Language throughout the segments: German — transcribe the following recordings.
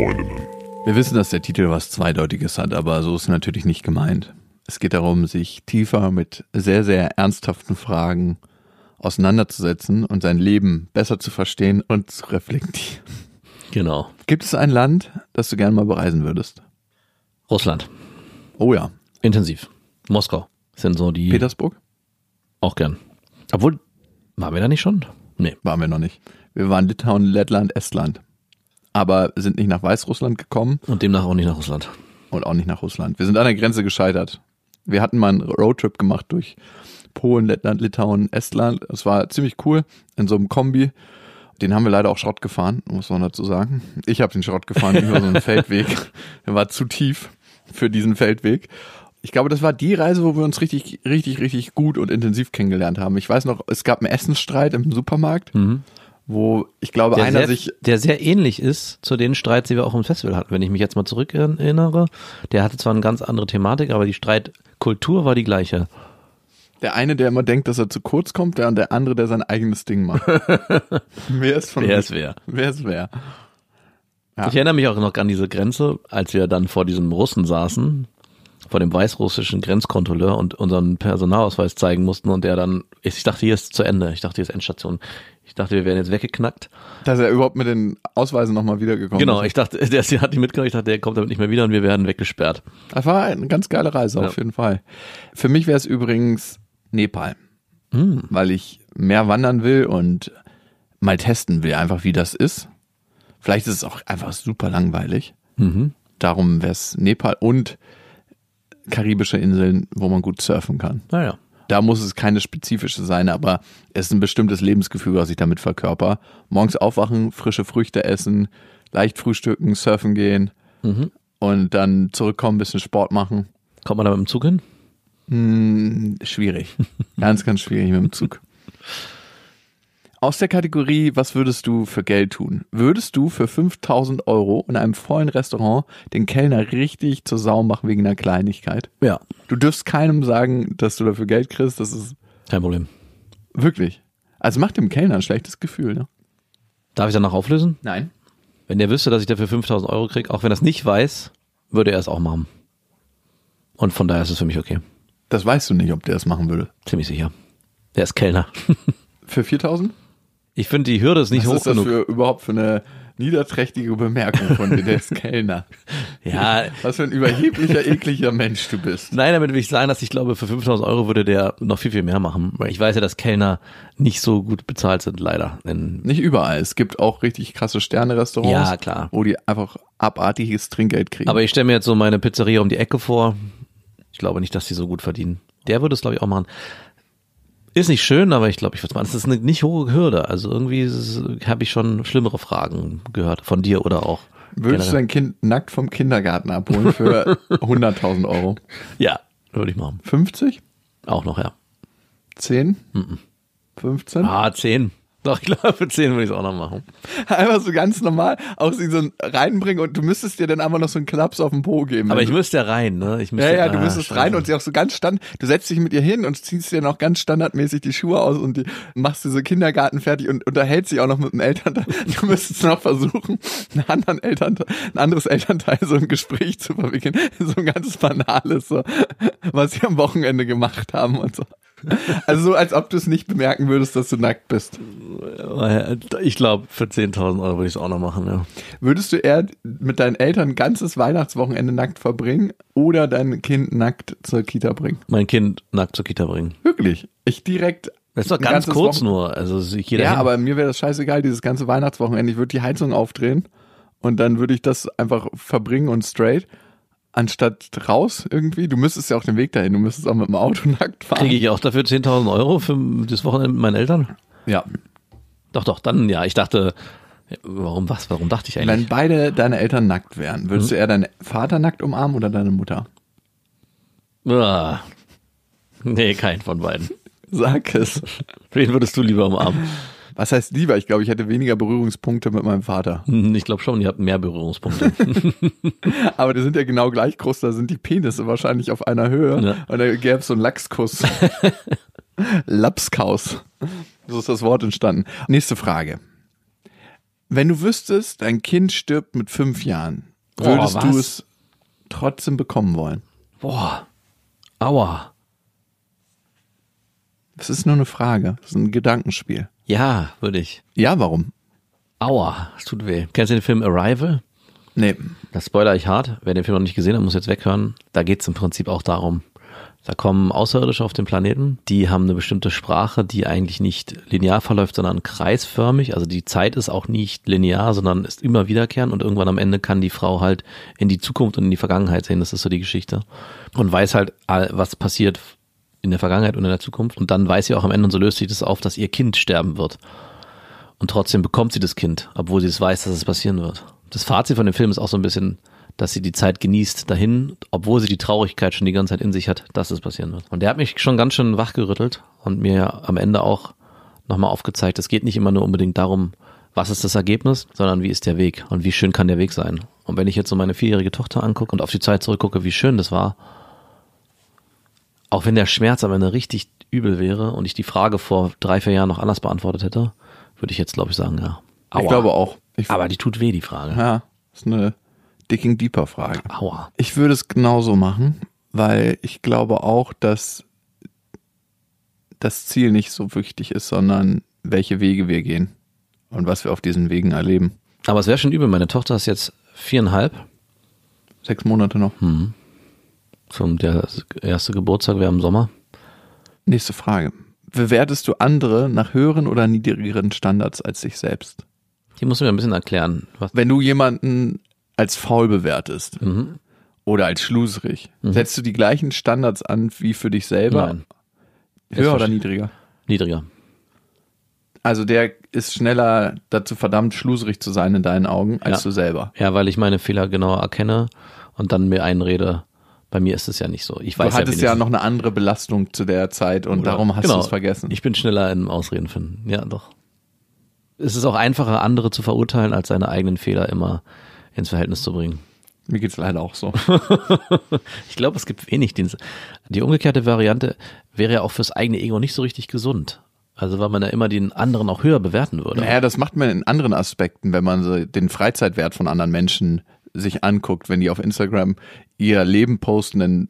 Freundinnen. Wir wissen, dass der Titel was Zweideutiges hat, aber so ist es natürlich nicht gemeint. Es geht darum, sich tiefer mit sehr, sehr ernsthaften Fragen auseinanderzusetzen und sein Leben besser zu verstehen und zu reflektieren. Genau. Gibt es ein Land, das du gerne mal bereisen würdest? Russland. Oh ja. Intensiv. Moskau sind so die. Petersburg? Auch gern. Obwohl, waren wir da nicht schon? Nee. Waren wir noch nicht. Wir waren Litauen, Lettland, Estland. Aber sind nicht nach Weißrussland gekommen Und demnach auch nicht nach Russland. und auch nicht nach Russland. Wir sind an der Grenze gescheitert. Wir hatten mal einen Roadtrip gemacht durch Polen, Lettland, Litauen, Estland. Es war ziemlich cool in so einem Kombi. Den haben wir leider auch Schrott gefahren, muss man dazu sagen. Ich habe den Schrott gefahren über so einen Feldweg. Der war zu tief für diesen Feldweg. Ich glaube, das war die Reise, wo wir uns richtig, richtig, richtig gut und intensiv kennengelernt haben. Ich weiß noch, es gab einen Essensstreit im Supermarkt, wo ich glaube, Der einer sehr, sich der sehr ähnlich ist zu den Streits, die wir auch im Festival hatten. Wenn ich mich jetzt mal zurück erinnere, der hatte zwar eine ganz andere Thematik, aber die Streitkultur war die gleiche. Der eine, der immer denkt, dass er zu kurz kommt, der und der andere, der sein eigenes Ding macht. wer ist von Wer ist wer? Wer ist wer? Ja. Ich erinnere mich auch noch an diese Grenze, als wir dann vor diesem Russen saßen, vor dem weißrussischen Grenzkontrolleur und unseren Personalausweis zeigen mussten und der dann, ich dachte, hier ist zu Ende, ich dachte, hier ist Endstation. Ich dachte, wir wären jetzt weggeknackt. Dass er überhaupt mit den Ausweisen nochmal wiedergekommen Genau, ist. ich dachte, der der hat die mitgenommen, ich dachte, der kommt damit nicht mehr wieder und wir werden weggesperrt. Das war eine ganz geile Reise, Ja. auf jeden Fall. Für mich wäre es übrigens Nepal, Hm. weil ich mehr wandern will und mal testen will, einfach wie das ist. Vielleicht ist es auch einfach super langweilig. Mhm. Darum wäre es Nepal und karibische Inseln, wo man gut surfen kann. Naja. Da muss es keine spezifische sein, aber es ist ein bestimmtes Lebensgefühl, was ich damit verkörper. Morgens aufwachen, frische Früchte essen, leicht frühstücken, surfen gehen Mhm. und dann zurückkommen, ein bisschen Sport machen. Kommt man da mit dem Zug hin? Hm, schwierig. ganz, ganz schwierig mit dem Zug. Aus der Kategorie, was würdest du für Geld tun? Würdest du für 5000 Euro in einem vollen Restaurant den Kellner richtig zur Sau machen wegen einer Kleinigkeit? Ja. Du dürfst keinem sagen, dass du dafür Geld kriegst. Das ist Kein Problem. wirklich. Also macht dem Kellner ein schlechtes Gefühl, ne? Darf ich danach auflösen? Nein. Wenn der wüsste, dass ich dafür 5000 Euro kriege, auch wenn er es nicht weiß, würde er es auch machen. Und von daher ist es für mich okay. Das weißt du nicht, ob der es machen würde. Ziemlich sicher. Der ist Kellner. Für 4000? Ich finde, die Hürde ist nicht Was hoch ist das genug. für, überhaupt für eine niederträchtige Bemerkung von dir, der ist Kellner? Ja, Was für ein überheblicher, ekliger Mensch du bist. nein, damit will ich sagen, dass ich glaube, für 5000 Euro würde der noch viel, viel mehr machen. Ich weiß ja, dass Kellner nicht so gut bezahlt sind, leider. Denn Nicht überall. Es gibt auch richtig krasse Sterne-Restaurants, Ja, klar. wo die einfach abartiges Trinkgeld kriegen. Aber ich stelle mir jetzt so meine Pizzeria um die Ecke vor. Ich glaube nicht, dass die so gut verdienen. Der würde es, glaube ich, auch machen. Ist nicht schön, aber ich glaube, ich würde es machen. Es ist eine nicht hohe Hürde. Also irgendwie habe ich schon schlimmere Fragen gehört von dir oder auch. Würdest du dein Kind nackt vom Kindergarten abholen für 100.000 Euro? Ja, würde ich machen. 50? Auch noch, ja. 10? 15? Ah, 10. Doch, ich glaube, für 10 würde ich es auch noch machen. Einfach so ganz normal, auch sie so reinbringen und du müsstest dir dann einfach noch so einen Klaps auf den Po geben. Aber ich müsste ja rein, ne? Ich müsste, Ja, ja, du ah, müsstest scheiße. rein und sie auch so ganz stand. Du setzt dich mit ihr hin und ziehst dir noch ganz standardmäßig die Schuhe aus und die, machst diese Kindergarten fertig und unterhältst dich auch noch mit dem Elternteil. Du müsstest noch versuchen, einen anderen Elternteil, ein anderes Elternteil so im Gespräch zu verwickeln. So ein ganz banales, so, was sie am Wochenende gemacht haben und so. Also so, als ob du es nicht bemerken würdest, dass du nackt bist. Ich glaube, für 10.000 Euro würde ich es auch noch machen, ja. Würdest du eher mit deinen Eltern ein ganzes Weihnachtswochenende nackt verbringen oder dein Kind nackt zur Kita bringen? Mein Kind nackt zur Kita bringen. Wirklich. Ich direkt Das ist doch ganz kurz Wochen- nur. Also jeder Ja, hin- aber mir wäre das scheißegal, dieses ganze Weihnachtswochenende. Ich würde die Heizung aufdrehen und dann würde ich das einfach verbringen und straight. Anstatt raus irgendwie. Du müsstest ja auch den Weg dahin. Du müsstest auch mit dem Auto nackt fahren. Kriege ich auch dafür 10.000 Euro für das Wochenende mit meinen Eltern? ja. Doch, doch, dann ja. Ich dachte, warum was? Warum dachte ich Wenn eigentlich? beide deine Eltern nackt wären, würdest du eher deinen Vater nackt umarmen oder deine Mutter? Ah. Nee, kein von beiden. Sag es. Wen würdest du lieber umarmen? Was heißt lieber? Ich glaube, ich hätte weniger Berührungspunkte mit meinem Vater. Hm, Ich glaube schon, ihr habt mehr Berührungspunkte. Aber die sind ja genau gleich groß, da sind die Penisse wahrscheinlich auf einer Höhe. Ja. Und da gäbe es so einen Lachskuss. Lapskaus. So ist das Wort entstanden. Nächste Frage. Wenn du wüsstest, dein Kind stirbt mit fünf Jahren, würdest was? du es trotzdem bekommen wollen? Boah. Aua. Das ist nur eine Frage. Das ist ein Gedankenspiel. Ja, würde ich. Ja, warum? Aua. Es tut weh. Kennst du den Film Arrival? Nee. Das spoiler ich hart. Wer den Film noch nicht gesehen hat, muss jetzt weghören. Da geht es im Prinzip auch darum, da kommen Außerirdische auf den Planeten, die haben eine bestimmte Sprache, die eigentlich nicht linear verläuft, sondern kreisförmig. Also die Zeit ist auch nicht linear, sondern ist immer wiederkehrend und irgendwann am Ende kann die Frau halt in die Zukunft und in die Vergangenheit sehen. Das ist so die Geschichte. Und weiß halt, was passiert in der Vergangenheit und in der Zukunft. Und dann weiß sie auch am Ende und so löst sich das auf, dass ihr Kind sterben wird. Und trotzdem bekommt sie das Kind, obwohl sie es weiß, dass es passieren wird. Das Fazit von dem Film ist auch so ein bisschen, dass sie die Zeit genießt dahin, obwohl sie die Traurigkeit schon die ganze Zeit in sich hat, dass es passieren wird. Und der hat mich schon ganz schön wachgerüttelt und mir am Ende auch nochmal aufgezeigt, es geht nicht immer nur unbedingt darum, was ist das Ergebnis, sondern wie ist der Weg und wie schön kann der Weg sein. Und wenn ich jetzt so meine vierjährige Tochter angucke und auf die Zeit zurückgucke, wie schön das war, auch wenn der Schmerz am Ende richtig übel wäre und ich die Frage vor drei, vier Jahren noch anders beantwortet hätte, würde ich jetzt, glaube ich, sagen, ja. Ich glaube auch. Ich, Aber die tut weh, die Frage. ja, ist eine Digging Deeper Frage. Aua. Ich würde es genauso machen, weil ich glaube auch, dass das Ziel nicht so wichtig ist, sondern welche Wege wir gehen und was wir auf diesen Wegen erleben. Aber es wäre schon übel. Meine Tochter ist jetzt viereinhalb. Sechs Monate noch. Zum der erste Geburtstag wäre im Sommer. Nächste Frage. Bewertest du andere nach höheren oder niedrigeren Standards als dich selbst? Die muss mir ein bisschen erklären. Wenn du jemanden als faul bewertest Mhm. oder als schluserig, setzt du die gleichen Standards an wie für dich selber? Nein. Höher oder niedriger? niedriger. Also der ist schneller dazu verdammt, schluserig zu sein in deinen Augen, als Ja. du selber. Ja, weil ich meine Fehler genauer erkenne und dann mir einrede. Bei mir ist es ja nicht so. Ich weiß Du hattest ja, wenigstens- noch eine andere Belastung zu der Zeit und Oder- darum hast genau, du es vergessen. Ich bin schneller im Ausreden finden. Ja, doch. Es ist auch einfacher, andere zu verurteilen, als seine eigenen Fehler immer ins Verhältnis zu bringen. Mir geht's leider auch so. Ich glaube, es gibt wenig Dienste. Die umgekehrte Variante wäre ja auch fürs eigene Ego nicht so richtig gesund. Also weil man ja immer den anderen auch höher bewerten würde. Naja, das macht man in anderen Aspekten, wenn man so den Freizeitwert von anderen Menschen sich anguckt, wenn die auf Instagram ihr Leben posten, dann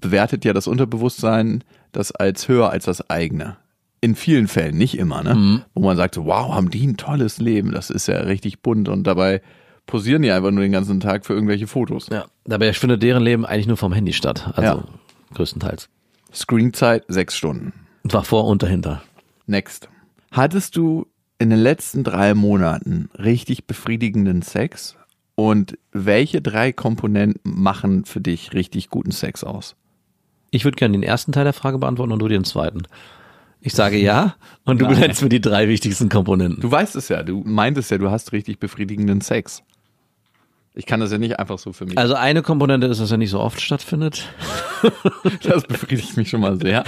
bewertet ja das Unterbewusstsein das als höher als das eigene. In vielen Fällen, nicht immer, ne? Wo man sagt, wow, haben die ein tolles Leben, das ist ja richtig bunt und dabei posieren die einfach nur den ganzen Tag für irgendwelche Fotos. Ja, dabei findet deren Leben eigentlich nur vom Handy statt. Also Ja. größtenteils. Screenzeit sechs Stunden. War vor und dahinter. Next. Hattest du in den letzten drei Monaten richtig befriedigenden Sex? Und welche drei Komponenten machen für dich richtig guten Sex aus? Ich würde gerne den ersten Teil der Frage beantworten und du den zweiten. Ich sage ja und du benennst mir die drei wichtigsten Komponenten. Du weißt es ja, du meintest ja, du hast richtig befriedigenden Sex. Ich kann das ja nicht einfach so für mich. Also eine Komponente ist, dass er nicht so oft stattfindet. Das befriedigt mich schon mal sehr.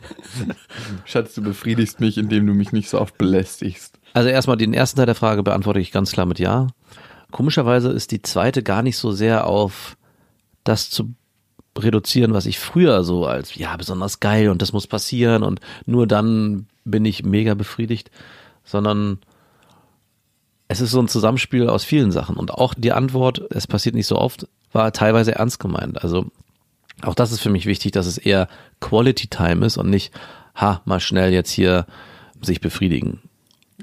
Schatz, du befriedigst mich, indem du mich nicht so oft belästigst. Also erstmal den ersten Teil der Frage beantworte ich ganz klar mit Ja. Komischerweise ist die zweite gar nicht so sehr auf das zu reduzieren, was ich früher so als ja besonders geil und das muss passieren und nur dann bin ich mega befriedigt, sondern es ist so ein Zusammenspiel aus vielen Sachen und auch die Antwort, es passiert nicht so oft, war teilweise ernst gemeint. Also auch das ist für mich wichtig, dass es eher Quality Time ist und nicht, ha, mal schnell jetzt hier sich befriedigen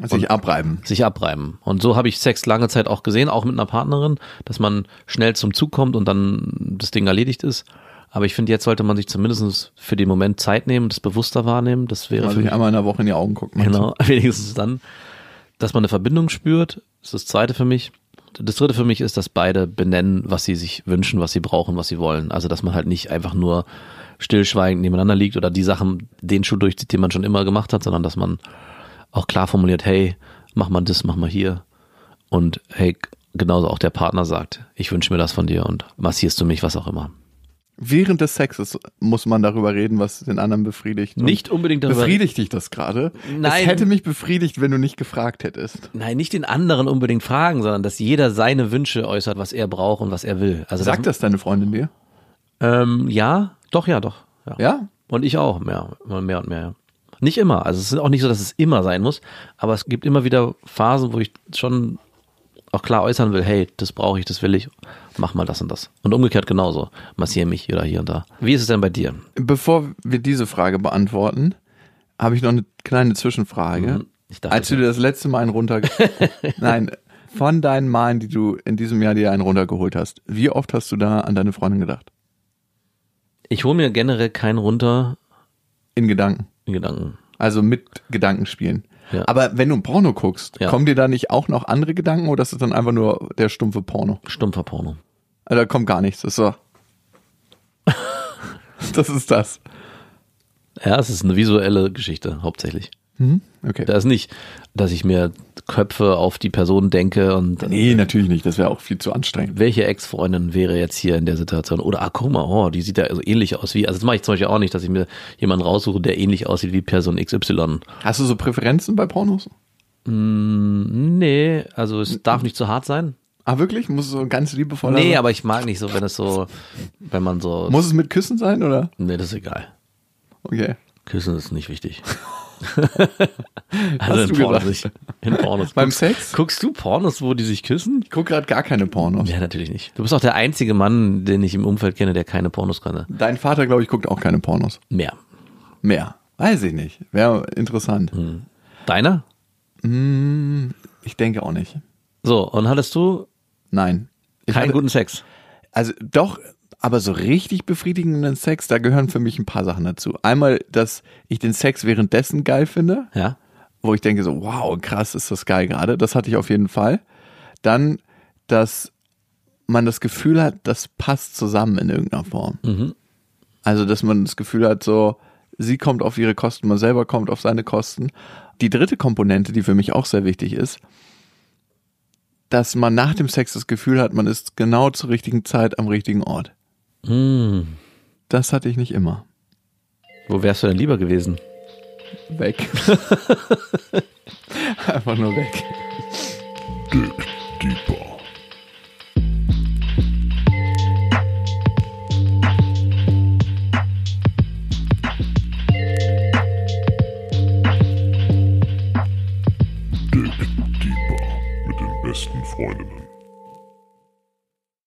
Sich abreiben. sich abreiben. Und so habe ich Sex lange Zeit auch gesehen, auch mit einer Partnerin, dass man schnell zum Zug kommt und dann das Ding erledigt ist. Aber ich finde, jetzt sollte man sich zumindest für den Moment Zeit nehmen, das bewusster wahrnehmen. Das wäre mich, einmal in der Woche in die Augen gucken. genau, wenigstens dann, dass man eine Verbindung spürt. Das ist das zweite für mich. Das dritte für mich ist, dass beide benennen, was sie sich wünschen, was sie brauchen, was sie wollen. Also, dass man halt nicht einfach nur stillschweigend nebeneinander liegt oder die Sachen, den Schuh durchzieht, den man schon immer gemacht hat, sondern dass man auch klar formuliert, hey, mach mal das, mach mal hier. Und hey, genauso auch der Partner sagt, ich wünsche mir das von dir und massierst du mich, was auch immer. Während des Sexes muss man darüber reden, was den anderen befriedigt. Und Nicht unbedingt darüber. Befriedigt dich das gerade? Nein. Es hätte mich befriedigt, wenn du nicht gefragt hättest. Nein, nicht den anderen unbedingt fragen, sondern dass jeder seine Wünsche äußert, was er braucht und was er will. Also Sagt das deine Freundin dir? Ähm, ja, doch, ja, doch. Ja. Ja? Und ich auch, mehr, immer mehr und mehr. Ja. Nicht immer. Also es ist auch nicht so, dass es immer sein muss, aber es gibt immer wieder Phasen, wo ich schon auch klar äußern will, hey, das brauche ich, das will ich, mach mal das und das. Und umgekehrt genauso. Massiere mich oder hier und da. Wie ist es denn bei dir? Bevor wir diese Frage beantworten, habe ich noch eine kleine Zwischenfrage. Mhm. Dachte, Als du dir das letzte Mal einen runter... Nein, von deinen Malen, die du in diesem Jahr dir einen runtergeholt hast, wie oft hast du da an deine Freundin gedacht? ich hole mir generell keinen runter In Gedanken. Gedanken. Also mit Gedankenspielen. Ja. Aber wenn du ein Porno guckst, Ja. kommen dir da nicht auch noch andere Gedanken oder ist es dann einfach nur der stumpfe Porno? Stumpfer Porno. Also da kommt gar nichts. Das ist so. das ist das. Ja, es ist eine visuelle Geschichte, hauptsächlich. Okay. Da ist nicht, dass ich mir Köpfe auf die Person denke und Nee, natürlich nicht. Das wäre auch viel zu anstrengend. welche Ex-Freundin wäre jetzt hier in der Situation? Oder, ah, guck mal, oh, die sieht ja so ähnlich aus wie, also das mache ich zum Beispiel auch nicht, dass ich mir jemanden raussuche, der ähnlich aussieht wie Person XY. Hast du so Präferenzen bei Pornos? Nee, also es darf nicht zu hart sein. Ah, wirklich? Muss es so ganz liebevoll Nee, sein? aber ich mag nicht so, wenn es so, wenn man so, Muss es mit Küssen sein, oder? nee, das ist egal. Okay. Küssen ist nicht wichtig. Hast also in du Pornos gesagt. nicht. In Pornos. Beim guckst, Sex? Guckst du Pornos, wo die sich küssen? Ich gucke gerade gar keine Pornos. Ja, natürlich nicht. Du bist auch der einzige Mann, den ich im Umfeld kenne, der keine Pornos kann. Dein Vater, glaube ich, guckt auch keine Pornos. Mehr. Mehr. Weiß ich nicht. Wäre interessant. Deiner? Hm, ich denke auch nicht. So, und hattest du Nein. Ich keinen hatte- guten Sex? Also doch, aber so richtig befriedigenden Sex, da gehören für mich ein paar Sachen dazu. Einmal, dass ich den Sex währenddessen geil finde, Ja? wo ich denke so, wow, krass, ist das geil gerade. Das hatte ich auf jeden Fall. Dann, dass man das Gefühl hat, das passt zusammen in irgendeiner Form. Mhm. Also, dass man das Gefühl hat, so, sie kommt auf ihre Kosten, man selber kommt auf seine Kosten. Die dritte Komponente, die für mich auch sehr wichtig ist, dass man nach dem Sex das Gefühl hat, man ist genau zur richtigen Zeit am richtigen Ort. Hm. Das hatte ich nicht immer. Wo wärst du denn lieber gewesen? Weg. Einfach nur weg. Dick Deeper